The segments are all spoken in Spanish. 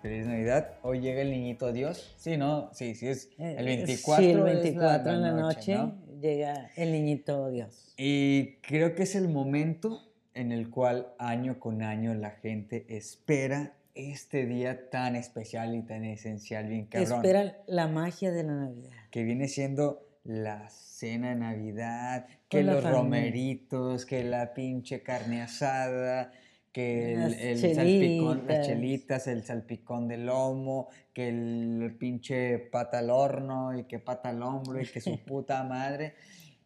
feliz Navidad. Hoy llega el niñito Dios. Sí, ¿no? Sí, sí, es el 24. Sí, el 24 en la noche, llega el niñito Dios. Y creo que es el momento en el cual año con año la gente espera este día tan especial y tan esencial, bien cabrón. Espera la magia de la Navidad. Que viene siendo la cena de Navidad, que los romeritos, que la pinche carne asada, que el, salpicón, las chelitas, el salpicón de lomo, que el pinche pata al horno y que pata al hombro y que su puta madre.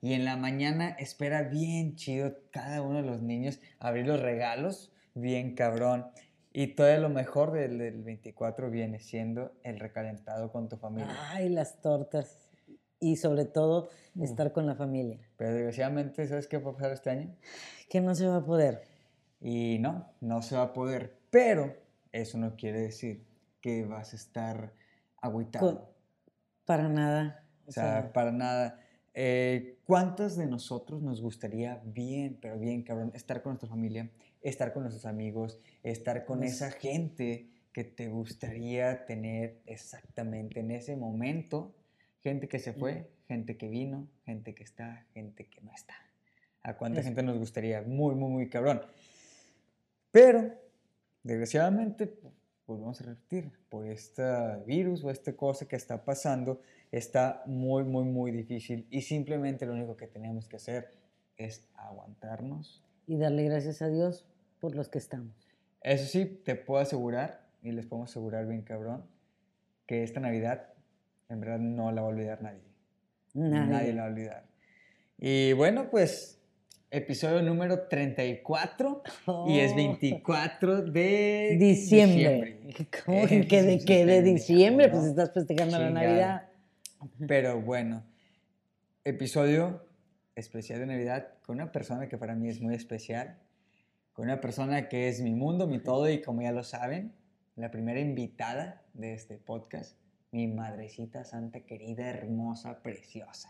Y en la mañana espera bien chido cada uno de los niños abrir los regalos, bien cabrón. Y todo lo mejor del, del 24 viene siendo el recalentado con tu familia. Ay, las tortas. Y sobre todo, estar con la familia. Pero desgraciadamente, ¿sabes qué va a pasar este año? Que no se va a poder. Y no, no se va a poder. Pero eso no quiere decir que vas a estar agüitado. para nada. O, sea, para nada. Eh, ¿Cuántos de nosotros nos gustaría bien, pero bien, cabrón, estar con nuestra familia, estar con nuestros amigos, estar con esa gente que te gustaría tener exactamente en ese momento? Gente que se fue, gente que vino, gente que está, gente que no está. ¿A cuánta gente nos gustaría? Muy, muy, muy cabrón. Pero, desgraciadamente, volvemos a repetir, por este virus o esta cosa que está pasando, está muy, muy, muy difícil y simplemente lo único que tenemos que hacer es aguantarnos. Y darle gracias a Dios por los que estamos. Eso sí, te puedo asegurar, y les podemos asegurar bien cabrón, que esta Navidad en verdad no la va a olvidar nadie. Nadie, nadie la va a olvidar. Y bueno, pues episodio número 34 y es 24 de diciembre. ¿Cómo que de qué? ¿De diciembre? Pues estás festejando la Navidad. Pero bueno, episodio especial de Navidad con una persona que para mí es muy especial, con una persona que es mi mundo, mi todo y como ya lo saben, la primera invitada de este podcast, mi madrecita santa querida, hermosa, preciosa.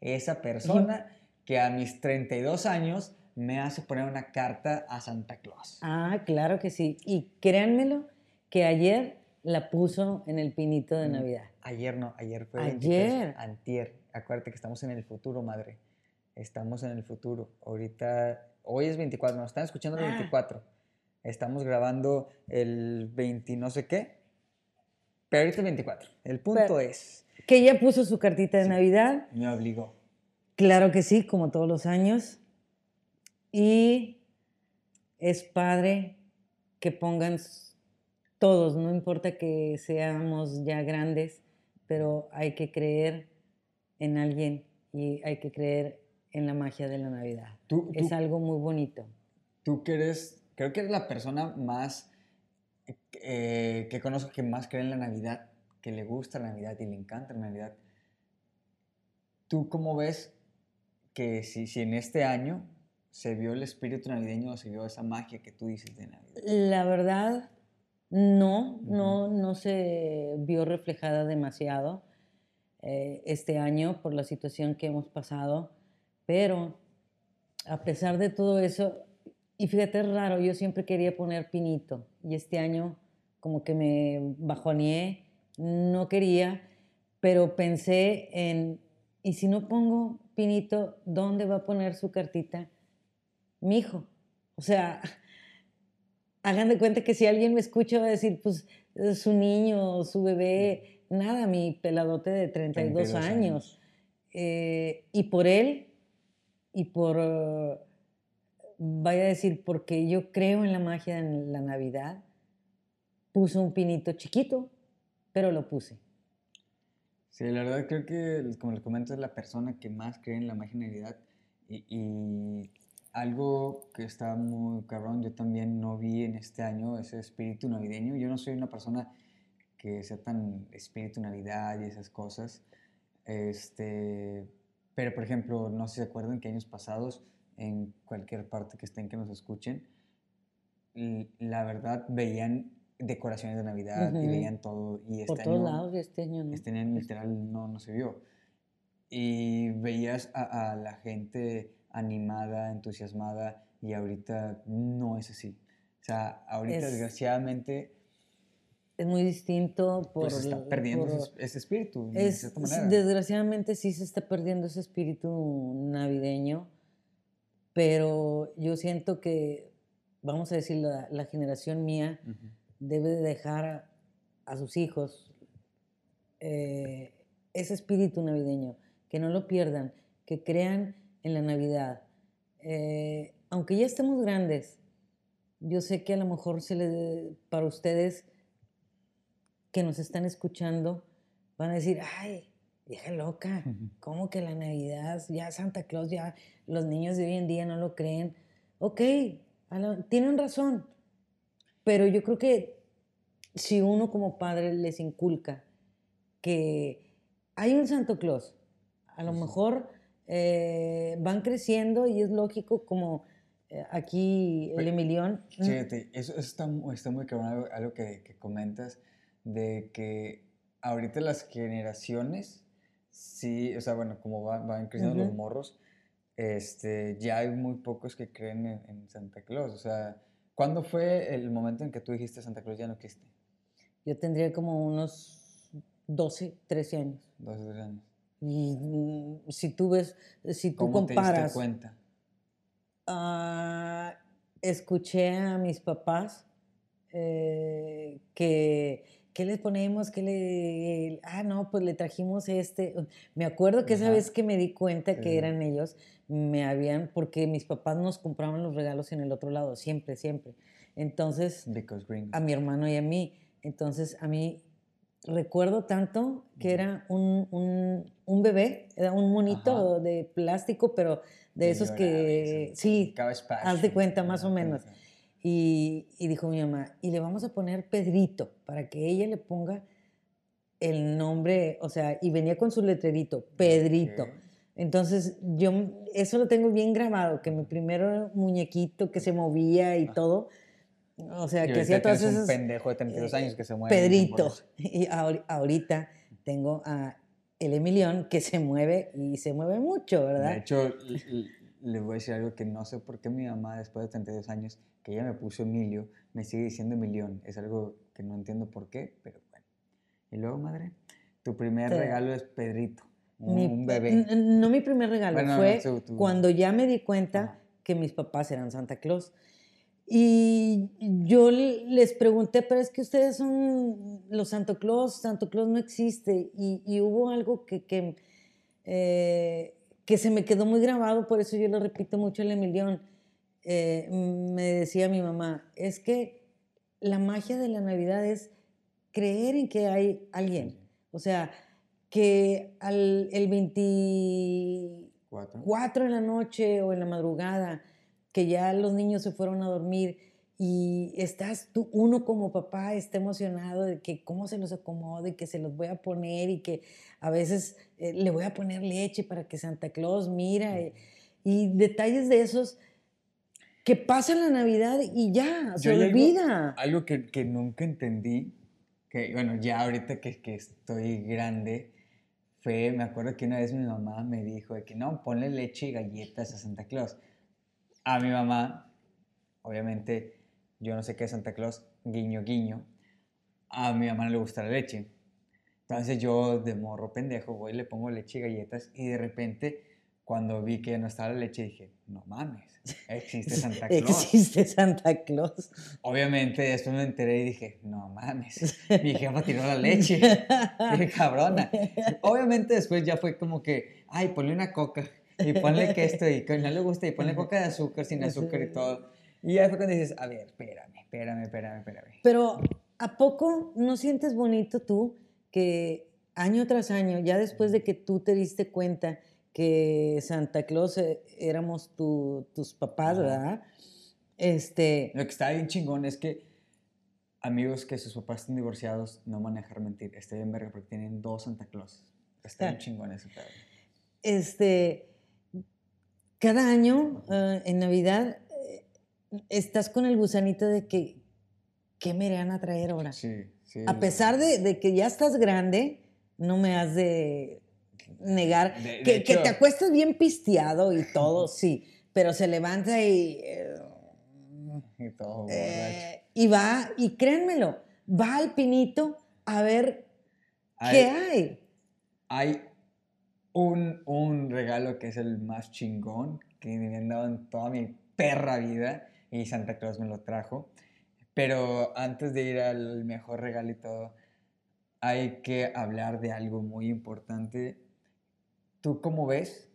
Esa persona que a mis 32 años me hace poner una carta a Santa Claus. Ah, claro que sí. Y créanmelo que ayer la puso en el pinito de mm, Navidad. Ayer no, ayer fue ayer. antier. Acuérdate que estamos en el futuro, madre. Estamos en el futuro. Ahorita, hoy es 24, nos están escuchando el 24. Ah. Estamos grabando el 20 no sé qué. Pero ahorita es 24. El punto es... Que ella puso su cartita de Navidad. Me obligó. Claro que sí, como todos los años. Y es padre que pongan todos, no importa que seamos ya grandes, pero hay que creer en alguien y hay que creer en la magia de la Navidad. es algo muy bonito. Tú que eres, creo que eres la persona más eh, que conozco que más cree en la Navidad, que le gusta la Navidad y le encanta la Navidad. ¿Tú cómo ves que si, si en este año se vio el espíritu navideño o se vio esa magia que tú dices de Navidad? La verdad, no, no, no se vio reflejada demasiado eh, este año por la situación que hemos pasado, pero a pesar de todo eso, y fíjate, es raro, yo siempre quería poner pinito y este año como que me bajoneé, no quería, pero pensé en, ¿y si no pongo Pinito, ¿dónde va a poner su cartita? Mi hijo. O sea, hagan de cuenta que si alguien me escucha va a decir, pues su niño, su bebé, nada, mi peladote de 32, años. Eh, y por él, y por, vaya a decir, porque yo creo en la magia en la Navidad, puso un pinito chiquito, pero lo puse. Sí, la verdad creo que, como les comento, es la persona que más cree en la imaginariedad y, y algo que está muy cabrón, yo también no vi en este año ese espíritu navideño. Yo no soy una persona que sea tan espíritu navidad y esas cosas. Este, pero, por ejemplo, no sé si se acuerdan que años pasados, en cualquier parte que estén que nos escuchen, la verdad veían decoraciones de Navidad y veían todo. Y este Por todos lados este año no. Este año literal no, no se vio. Y veías a, la gente animada, entusiasmada y ahorita no es así. O sea, ahorita desgraciadamente es muy distinto por... Pues está perdiendo por- ese, ese espíritu, de es- cierta manera. desgraciadamente sí se está perdiendo ese espíritu navideño, pero yo siento que, vamos a decir, la, la generación mía Ujú. Debe de dejar a, sus hijos eh, ese espíritu navideño, que no lo pierdan, que crean en la Navidad. Eh, aunque ya estemos grandes, yo sé que a lo mejor se le, para ustedes que nos están escuchando van a decir, ay, vieja loca. ¿cómo que la Navidad, ya Santa Claus, ya los niños de hoy en día no lo creen? Ok, tienen razón, pero yo creo que si uno como padre les inculca que hay un Santo Claus, a lo mejor eh, van creciendo y es lógico como eh, aquí el Emilión. Fíjate, eso, eso está, está muy cabrón, algo, algo que, que comentas, de que ahorita las generaciones, sí, o sea, bueno, como va- van creciendo los morros, este, ya hay muy pocos que creen en, en Santa Claus. O sea, ¿cuándo fue el momento en que tú dijiste Santa Claus ya no existe? Yo tendría como unos 12, 13 años. Dos o tres años. Y mm, si tú ves, si tú ¿Cómo te comparas, diste cuenta? ah, escuché a mis papás eh, que, ¿qué les ponemos? ¿Qué le, ah, no, pues le trajimos este. Me acuerdo que esa vez que me di cuenta que eran ellos, me habían, porque mis papás nos compraban los regalos en el otro lado, siempre, siempre. Entonces, a mi hermano y a mí. Entonces, a mí recuerdo tanto que era un, un- un bebé, era un monito Ajá. de plástico, pero de esos que, sí, haz de cuenta, más o menos. ajá. Y, y dijo mi mamá, y le vamos a poner Pedrito, para que ella le ponga el nombre, o sea, y venía con su letrerito, Pedrito. Ok. Entonces, yo eso lo tengo bien grabado, que mi primer muñequito que se movía y Ah. todo, o sea, Y que hacía todas tienes un esas... pendejo de 32 años que se mueve. Pedrito. Y ahori- ahorita tengo a el Emilión que se mueve y se mueve mucho, ¿verdad? De hecho, les voy a decir algo que no sé por qué mi mamá, después de 32 años, que ella me puso Emilio, me sigue diciendo Emilión. Es algo que no entiendo por qué, pero bueno. Y luego, madre, tu primer Te- regalo es Pedrito, un, Mi- un n- bebé. No mi primer regalo, Bueno, fue cuando ya me di cuenta Ajá. que mis papás eran Santa Claus. Y yo les pregunté, pero es que ustedes son los Santo Claus, Santo Claus no existe. Y, y hubo algo que, que, eh, que se me quedó muy grabado, por eso yo lo repito mucho el Emilión. Eh, me decía mi mamá, es que la magia de la Navidad es creer en que hay alguien. O sea, que al, el 24 Cuatro. en la noche o en la madrugada, que ya los niños se fueron a dormir y estás tú, uno como papá está emocionado de que cómo se los acomodo y que se los voy a poner y que a veces eh, le voy a poner leche para que Santa Claus mira eh, y detalles de esos que pasan la Navidad y ya, se Yo algo- olvida. Algo que, que nunca entendí, que bueno, ya ahorita que, que estoy grande, fue, me acuerdo que una vez mi mamá me dijo de que no, ponle leche y galletas a Santa Claus. A mi mamá, obviamente, yo no sé qué es Santa Claus, guiño, guiño, a mi mamá no le gusta la leche. Entonces yo de morro pendejo voy, le pongo leche y galletas y de repente cuando vi que no estaba la leche dije, no mames, existe Santa Claus. Existe Santa Claus. Obviamente después me enteré y dije, no mames, mi jefa tiró la leche, qué cabrona. Obviamente después ya fue como que, ay, ponle una coca y ponle que esto y que no le gusta y ponle coca de azúcar sin azúcar y todo. Y ya fue cuando dices, a ver, espérame, espérame, espérame, espérame. Pero ¿a poco no sientes bonito tú que año tras año, ya después de que tú te diste cuenta que Santa Claus eh, éramos tu- tus papás. ¿verdad? Este, Lo que está bien chingón es que amigos que sus papás están divorciados no dejar mentir. Está bien verga porque tienen dos Santa Claus. Está bien Ah. chingón ese pedo. este, cada año eh, en Navidad estás con el gusanito de que, ¿qué me irán a traer ahora? Sí, sí. A pesar de, de que ya estás grande, no me has de negar De- de que, te acuestas bien pisteado y todo, sí, pero se levanta y, eh, Y todo eh, y va, y créanmelo, va al pinito a ver qué hay. Hay un, un regalo que es el más chingón que me han dado en toda mi perra vida y Santa Claus me lo trajo. Pero antes de ir al mejor regalo y todo, hay que hablar de algo muy importante. ¿Tú cómo ves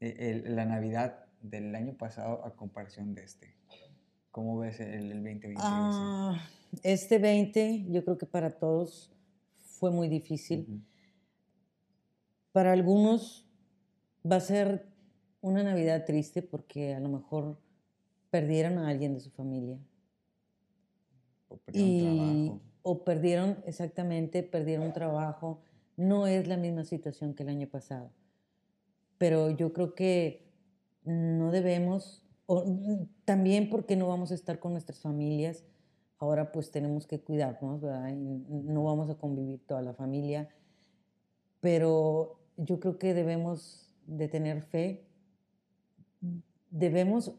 eh, la Navidad del año pasado a comparación de este? ¿Cómo ves el, 2020? Ah, este 20 yo creo que para todos fue muy difícil. Para algunos va a ser una Navidad triste porque a lo mejor perdieron a alguien de su familia. O perdieron trabajo. O perdieron, exactamente, perdieron trabajo. No es la misma situación que el año pasado. Pero yo creo que no debemos, o, también porque no vamos a estar con nuestras familias, ahora pues tenemos que cuidarnos, ¿verdad? no vamos a convivir toda la familia, pero yo creo que debemos de tener fe, debemos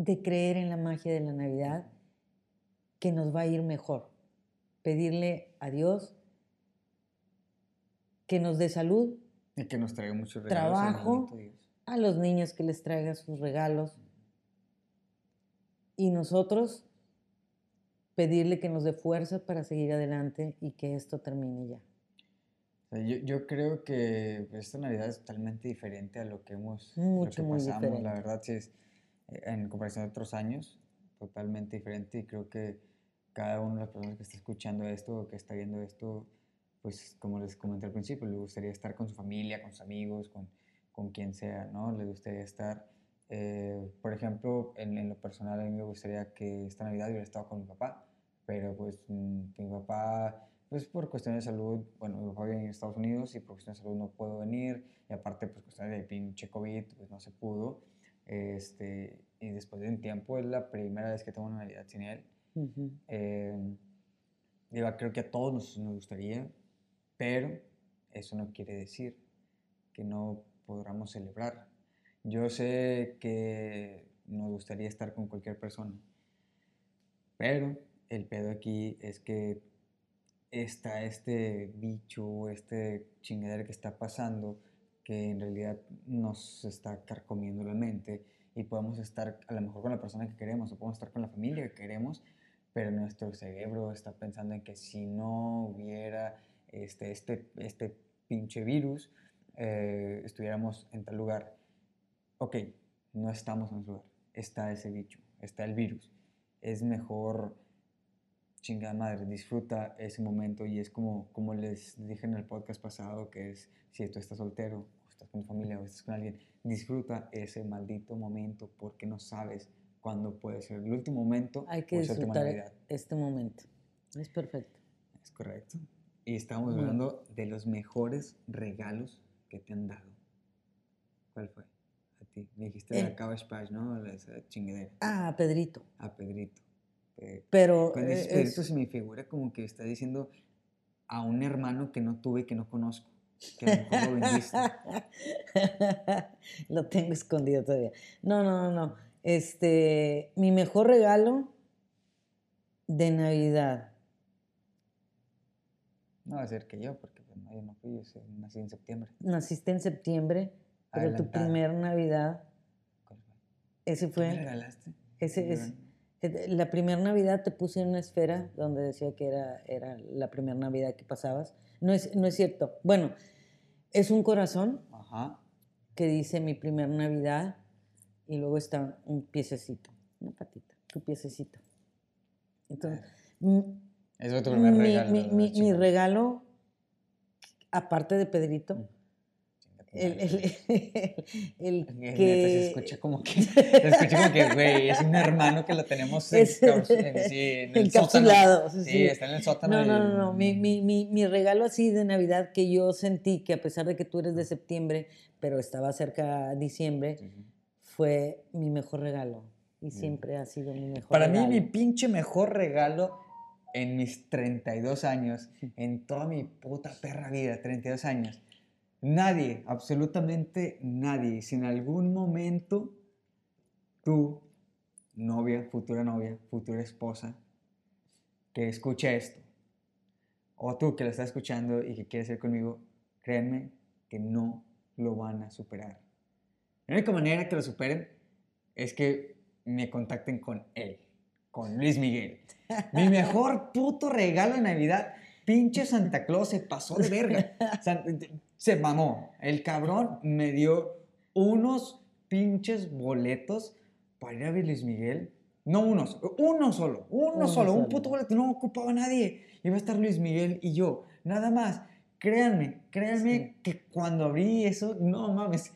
de creer en la magia de la Navidad, que nos va a ir mejor. Pedirle a Dios que nos dé salud. Y que nos traiga mucho Trabajo, a los niños que les traiga sus regalos. Y nosotros pedirle que nos dé fuerza para seguir adelante y que esto termine ya. Yo, yo, creo que esta Navidad es totalmente diferente a lo que hemos Mucho, lo que pasamos. La verdad, sí es en comparación a otros años, totalmente diferente. Y creo que cada una de las personas que está escuchando esto o que está viendo esto, pues como les comenté al principio, le gustaría estar con su familia, con sus amigos, con, con quien sea, ¿no? Le gustaría estar, eh, por ejemplo, en, en, lo personal a mí me gustaría que esta Navidad hubiera estado con mi papá, pero pues mm, mi papá pues por cuestiones de salud, bueno, mi papá vive en Estados Unidos y por cuestiones de salud no puedo venir, y aparte, pues cuestiones de pinche COVID, pues no se pudo. Este, y después de un tiempo es la primera vez que tengo una Navidad sin él. Uh creo que a todos nos, nos, gustaría, pero eso no quiere decir que no podamos celebrar. Yo sé que nos gustaría estar con cualquier persona, pero el pedo aquí es que está este bicho, este chingadera que está pasando, que en realidad nos está carcomiendo la mente y podemos estar a lo mejor con la persona que queremos o podemos estar con la familia que queremos, pero nuestro cerebro está pensando en que si no hubiera este, este, este pinche virus, eh, estuviéramos en tal lugar. Ok, no estamos en ese lugar, está ese bicho, está el virus. Es mejor chingada madre, disfruta ese momento y es como, como les dije en el podcast pasado, que es si tú estás soltero, o estás con tu familia, o estás con alguien, disfruta ese maldito momento porque no sabes cuándo puede ser el último momento Hay que disfrutar este momento. Es perfecto. Es correcto. Y estamos hablando de los mejores regalos que te han dado. ¿Cuál fue? A ti. Me dijiste de la Cabbage Patch, ¿no? Esa chingadera. Ah, Pedrito. A Pedrito. Pero. Con ese eso se me figura como que está diciendo a un hermano que no tuve, que no conozco. Que a lo mejor lo vendiste. lo tengo escondido todavía. No, no, no, no. Este, mi mejor regalo de Navidad. No va a ser que yo, porque pues, yo no fui, yo nací en septiembre. Naciste en septiembre, pero tu primer Navidad. Ese fue. ¿Qué me regalaste? Ese es. La primera Navidad te puse en una esfera donde decía que era, era la primera Navidad que pasabas. No es, no es cierto. Bueno, es un corazón que dice mi primera Navidad y luego está un piececito, una patita, tu piececito. Entonces, Eso es tu primer regalo. Mi, mi, mi regalo, aparte de Pedrito, el, el, que... Se escucha como que, se escucha como que, güey, es un hermano que lo tenemos en, sí, en el encapsulado. Sí, sí, está en el sótano. No, no, no, no. Mi, mi, mi, mi, regalo así de Navidad que yo sentí que a pesar de que tú eres de septiembre, pero estaba cerca de diciembre, fue mi mejor regalo. Y siempre ha sido mi mejor Para regalo. Para mí, mi pinche mejor regalo en mis 32 años, en toda mi puta perra vida, 32 años, Nadie, absolutamente nadie, si en algún momento tú, novia, futura novia, futura esposa, que escuche esto, o tú que lo estás escuchando y que quieres ser conmigo, créanme que no lo van a superar. La única manera que lo superen es que me contacten con él, con Luis Miguel. Mi mejor puto regalo de Navidad, pinche Santa Claus se pasó de verga. Se mamó. El cabrón me dio unos pinches boletos para ir a ver Luis Miguel. No unos, uno solo, uno, solo, un puto boleto, no ocupaba nadie. Iba a estar Luis Miguel y yo, nada más. Créanme, créanme que cuando abrí eso, no mames,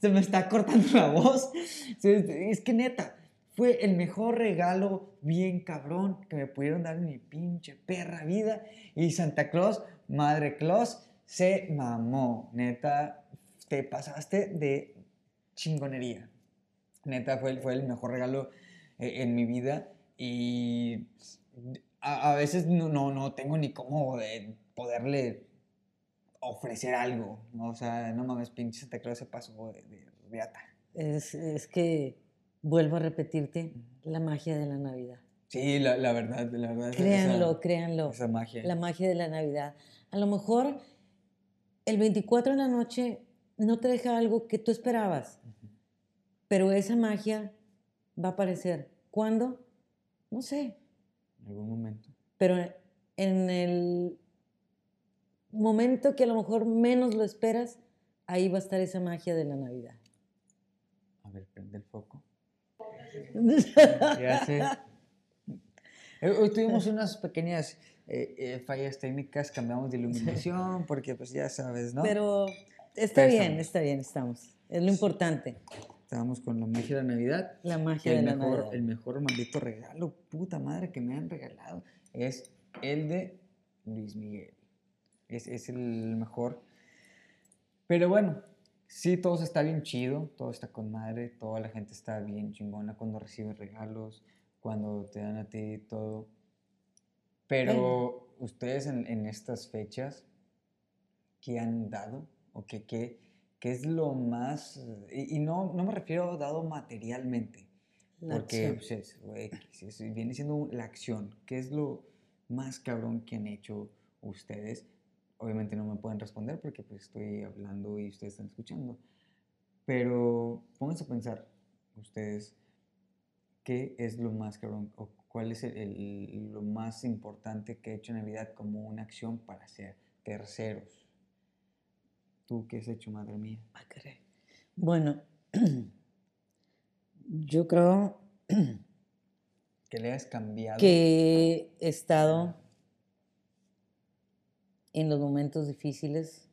se me está cortando la voz. Es que neta, fue el mejor regalo bien cabrón que me pudieron dar en mi pinche perra vida. Y Santa Claus, Madre Claus, se mamó. Neta, te pasaste de chingonería. Neta, fue, fue el mejor regalo eh, en mi vida. Y a, veces no, no, no, tengo ni cómo de poderle ofrecer algo. O sea, no mames, pinche Santa Claus se pasó de, de reata. Es, es, que, vuelvo a repetirte, la magia de la Navidad. Sí, la, la verdad, la verdad. Créanlo, créanlo. Esa magia. La magia de la Navidad. A lo mejor el 24 de la noche no te deja algo que tú esperabas, pero esa magia va a aparecer. ¿Cuándo? No sé. En algún momento. Pero en el momento que a lo mejor menos lo esperas, ahí va a estar esa magia de la Navidad. A ver, prende el foco. ya sé. Eh, hoy tuvimos unas pequeñas eh, eh, fallas técnicas, cambiamos de iluminación, porque pues ya sabes, ¿no? Pero está bien, está bien, estamos. Es lo importante. Estábamos con la magia de la Navidad. La magia de la Navidad. El mejor maldito regalo, puta madre, que me han regalado es el de Luis Miguel. Es, es el mejor. Pero bueno, sí, todo está bien chido, todo está con madre, toda la gente está bien chingona cuando recibe regalos, cuando te dan a ti todo. Pero ustedes en, en, estas fechas, ¿qué han dado? ¿O qué, qué, qué es lo más... Y, no, no, me refiero a dado materialmente, porque pues, viene siendo la acción. ¿Qué es lo más cabrón que han hecho ustedes? Obviamente no me pueden responder porque pues, estoy hablando y ustedes están escuchando. Pero pónganse a pensar ustedes qué es lo más cabrón o cuál es el, lo más importante que he hecho en Navidad como una acción para ser terceros. ¿Tú qué has hecho, madre mía? Ah, bueno, yo creo que le has cambiado. Que he estado en los momentos difíciles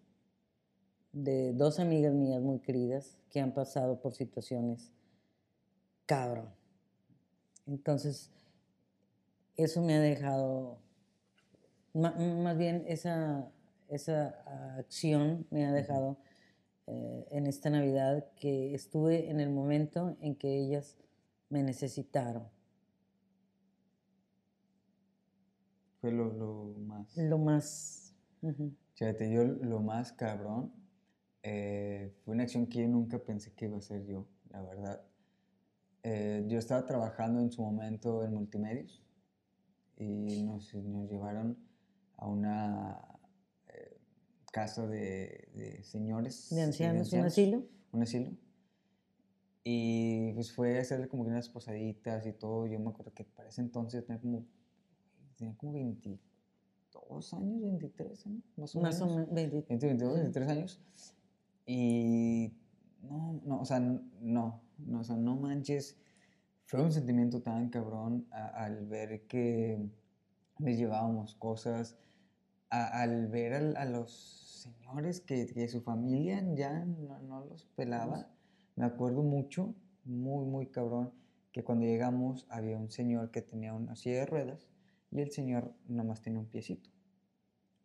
de dos amigas mías muy queridas que han pasado por situaciones cabrón. Entonces, eso me ha dejado, más bien esa, esa acción me ha dejado eh, en esta Navidad que estuve en el momento en que ellas me necesitaron. Fue lo, lo más... Lo más Fíjate, yo lo más cabrón eh, fue una acción que yo nunca pensé que iba a ser yo, la verdad. Eh, yo estaba trabajando en su momento en multimedios y nos, nos llevaron a una eh, casa de, señores. ¿De ancianos, un asilo? Un asilo. Y pues fue a hacerle como unas posaditas y todo. Yo me acuerdo que para ese entonces tenía como, tenía como 20, dos años, 23 años, más o más menos. Más o menos, 20. 22, 23 años. Y no, no, o sea, no, no, o sea, no manches. Fue un sentimiento tan cabrón al ver que les llevábamos cosas, al ver a, los señores que, que, su familia ya no, no los pelaba. Me acuerdo mucho, muy, muy cabrón, que cuando llegamos había un señor que tenía una silla de ruedas y el señor nada más tenía un piecito.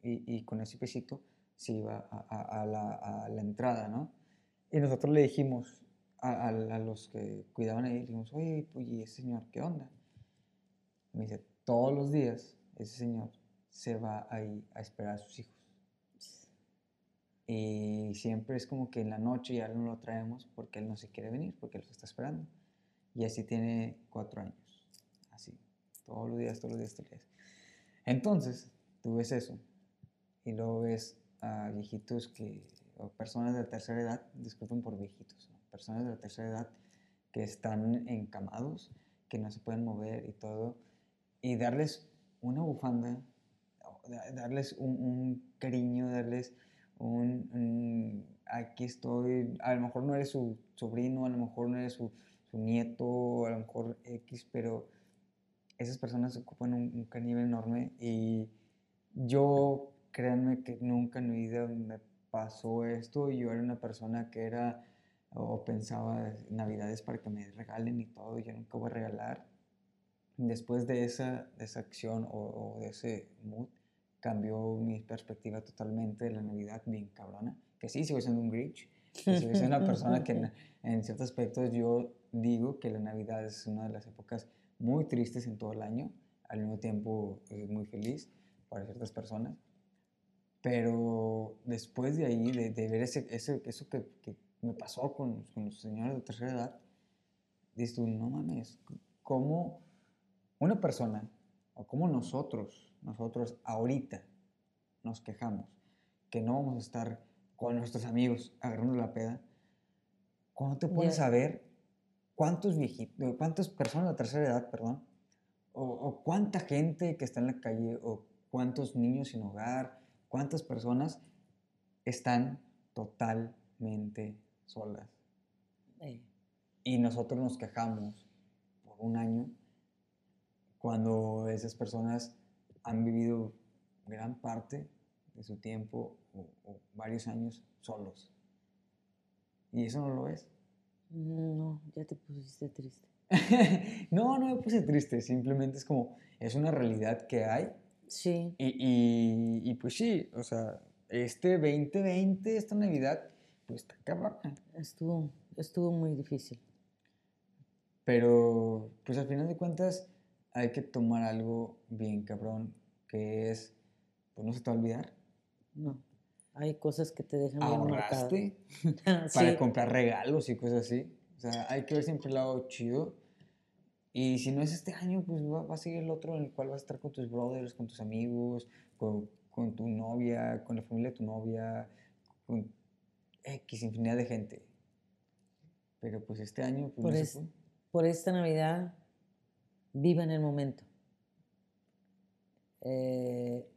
Y, y con ese piecito se iba a, a, la, a, la, entrada, ¿no? Y nosotros le dijimos a, los que cuidaban ahí, le dijimos, oye, pues, ¿y ese señor qué onda? Me dice, todos los días ese señor se va ahí a esperar a sus hijos. Y siempre es como que en la noche ya no lo traemos porque él no se quiere venir, porque él se está esperando. Y así tiene cuatro años. Así. Todos los días, todos los días, todos los días. Entonces, tú ves eso y luego ves a viejitos que, o personas de tercera edad, disculpen por viejitos, personas de la tercera edad que están encamados, que no se pueden mover y todo, y darles una bufanda, darles un, cariño, darles un, aquí estoy, a lo mejor no eres su sobrino, a lo mejor no eres su, nieto, a lo mejor X, pero esas personas ocupan un, un cariño enorme y yo, créanme que nunca en mi vida me pasó esto. Yo era una persona que era o pensaba navidades para que me regalen y todo, y yo nunca voy a regalar. Después de esa, de esa acción o, de ese mood, cambió mi perspectiva totalmente de la Navidad, bien cabrona. Que sí, sigo siendo un Grinch, que sigo siendo una persona que en, en ciertos aspectos yo digo que la Navidad es una de las épocas muy tristes en todo el año, al mismo tiempo es muy feliz para ciertas personas. Pero después de ahí, de, de ver ese, ese, eso que, que me pasó con, con, los señores de tercera edad, dices tú, no mames, ¿cómo una persona, o cómo nosotros, nosotros ahorita nos quejamos que no vamos a estar con nuestros amigos agarrando la peda, cuando te pones a ver cuántos viejitos, cuántas personas de tercera edad, perdón, o, o, cuánta gente que está en la calle, o cuántos niños sin hogar, cuántas personas están totalmente solas. Y nosotros nos quejamos por un año cuando esas personas han vivido gran parte de su tiempo o, varios años solos. ¿Y eso no lo es? No, ya te pusiste triste. no, no me puse triste, simplemente es como, es una realidad que hay. Sí. Y, y, y pues sí, o sea, este 2020, esta Navidad, pues está cabrona. Estuvo, estuvo muy difícil. Pero, pues al final de cuentas, hay que tomar algo bien cabrón, que es, pues no se te va a olvidar. No. Hay cosas que te dejan bien ¿Ahorraste para comprar regalos y cosas así. O sea, hay que ver siempre el lado chido. Y si no es este año, pues va, a seguir el otro en el cual vas a estar con tus brothers, con tus amigos, con, con tu novia, con la familia de tu novia, con X infinidad de gente. Pero pues este año... Pues, por, por esta Navidad, vivan el momento. Eh,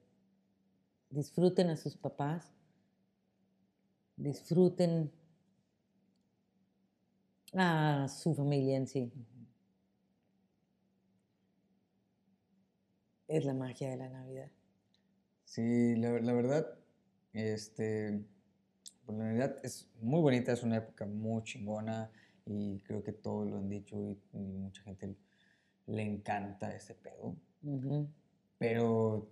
disfruten a sus papás, disfruten a su familia en sí. Es la magia de la Navidad. Sí, la, la verdad, este, la Navidad es muy bonita, es una época muy chingona y creo que todos lo han dicho y, mucha gente le encanta ese pedo. Pero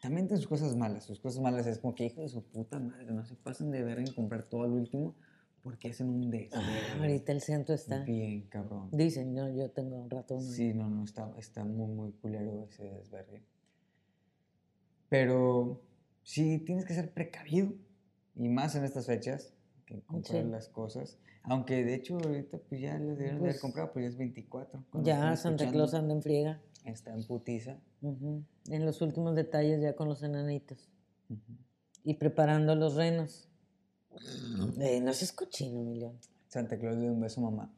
también tiene sus cosas malas. Sus cosas malas es como que hijo de su puta madre, no se pasen de ver en comprar todo al último porque hacen un desastre. Ah, ahorita el centro está. Bien, cabrón. Dicen, no, yo tengo un rato. Sí, no, no, está, está muy, muy culero ese desverde. Pero sí tienes que ser precavido y más en estas fechas, que comprar las cosas. Aunque de hecho ahorita pues ya les haber pues comprado, pues ya es 24. Ya Santa Claus anda en friega. Está en putiza. En los últimos detalles ya con los enanitos. Y preparando los renos. Eh, no seas cochino, Emilio. Santa Claus le un beso mamá.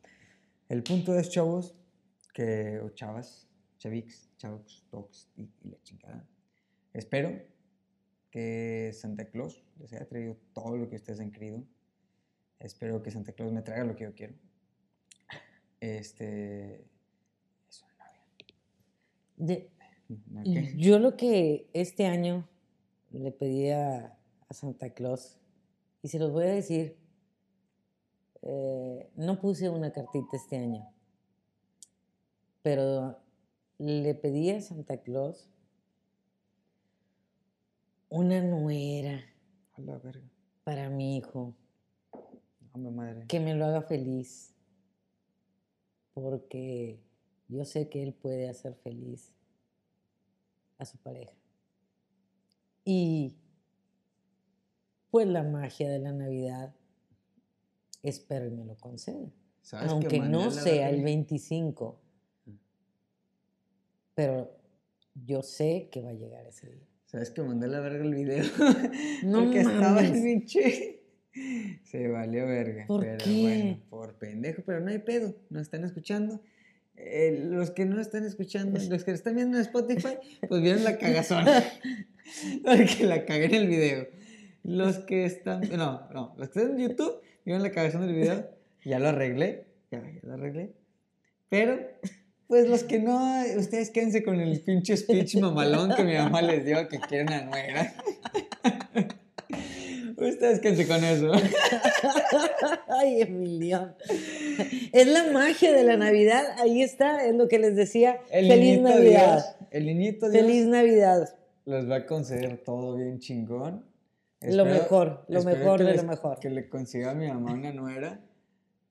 El punto es, chavos, que, o chavas, chavix, chavos, tox y, y la chingada. Espero que Santa Claus les haya traído todo lo que ustedes han querido. Espero que Santa Claus me traiga lo que yo quiero. Este. Eso, de, Yo lo que este año le pedí a, Santa Claus, y se los voy a decir, eh, no puse una cartita este año, pero le pedí a Santa Claus una nuera. Para mi hijo. madre. Que me lo haga feliz. Porque yo sé que él puede hacer feliz a su pareja. Y pues la magia de la Navidad, espero y me lo conceda. Aunque no sea el 25, mm. pero yo sé que va a llegar ese día. ¿Sabes que mandé la verga el video? No Porque estaba el pinche. Se valió verga. ¿Por pero qué? bueno, por pendejo, pero no hay pedo. Nos están escuchando. Eh, los que no están escuchando, los que están viendo en Spotify, pues vieron la cagazona. Porque la cagué en el video. Los que están. No, no. Los que están en YouTube vieron la cagazón del video. Ya lo arreglé. Ya, ya lo arreglé. Pero, pues los que no, ustedes quédense con el pinche speech mamalón que mi mamá les dio que quiere una nuera. Ustedes quédense con eso. Ay, Emilio. Es la magia de la Navidad. Ahí está, es lo que les decía. El Feliz Navidad. Dios, el niñito Dios Feliz Navidad. les va a conceder todo bien chingón. Lo mejor, lo mejor de lo mejor. Que le consiga a mi mamá una nuera.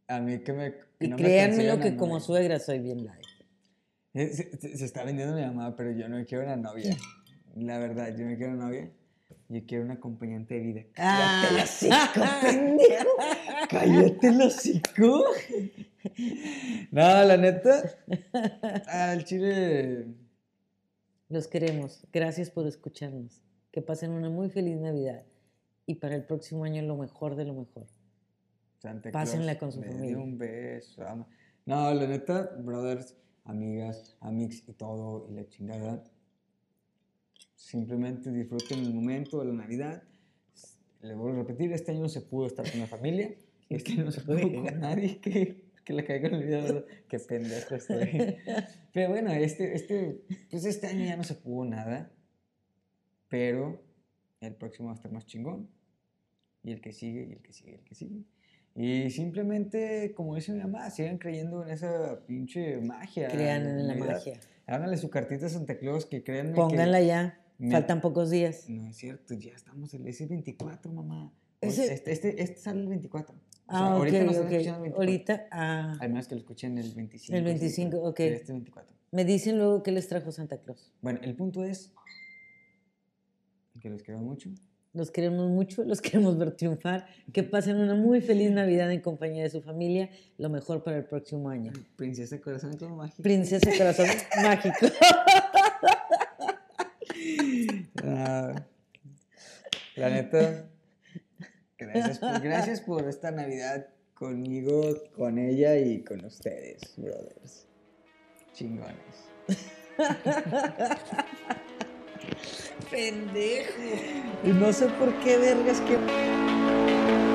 A mí que me. que Y no créanme lo que como suegra soy bien light. Eh, Se, se- se está vendiendo mi mamá, pero yo no quiero una novia. La verdad, yo no quiero una novia. Yo quiero una acompañante de vida. Ah. ¡Cállate el hocico, pendejo! ¡Cállate el hocico! No, la neta. Al chile. Los queremos. Gracias por escucharnos. Que pasen una muy feliz Navidad. Y para el próximo año lo mejor de lo mejor. Santa Pásenla Claus con su familia. un beso. No, la neta, brothers, amigas, amigos y todo, y la chingada. Simplemente disfruten el momento de la Navidad. Le vuelvo a repetir, este año no se pudo estar con la familia. Este año no se pudo con nadie que, que le caiga en el video. Qué pendejo estoy. Pero bueno, este, este, pues este año ya no se pudo nada. Pero el próximo va a estar más chingón. Y el que sigue, y el que sigue, y el que sigue. Y simplemente, como dice mi mamá, sigan creyendo en esa pinche magia. Crean en la magia. Háganle su cartita a Santa Claus, que créanme Pónganla ya. Me- Faltan pocos días. No es cierto, ya estamos, el, es el 24, mamá. Este, este, este sale el 24. O sea, Ah, ok, ahorita nos están ok. escuchando el 24. Ahorita, ah, Al menos que lo escuchen el 25. El sí, 25, pero ok. Este 24. me dicen luego qué les trajo Santa Claus. Bueno, el punto es que los quiero mucho. Los queremos mucho, los queremos ver triunfar. Que pasen una muy feliz Navidad en compañía de su familia. Lo mejor para el próximo año. Princesa Corazón todo mágico. Princesa Corazón Mágico. Ah, la neta, gracias por, gracias por esta Navidad conmigo, con ella y con ustedes, brothers. Chingones. Pendejo. Y no sé por qué vergas que...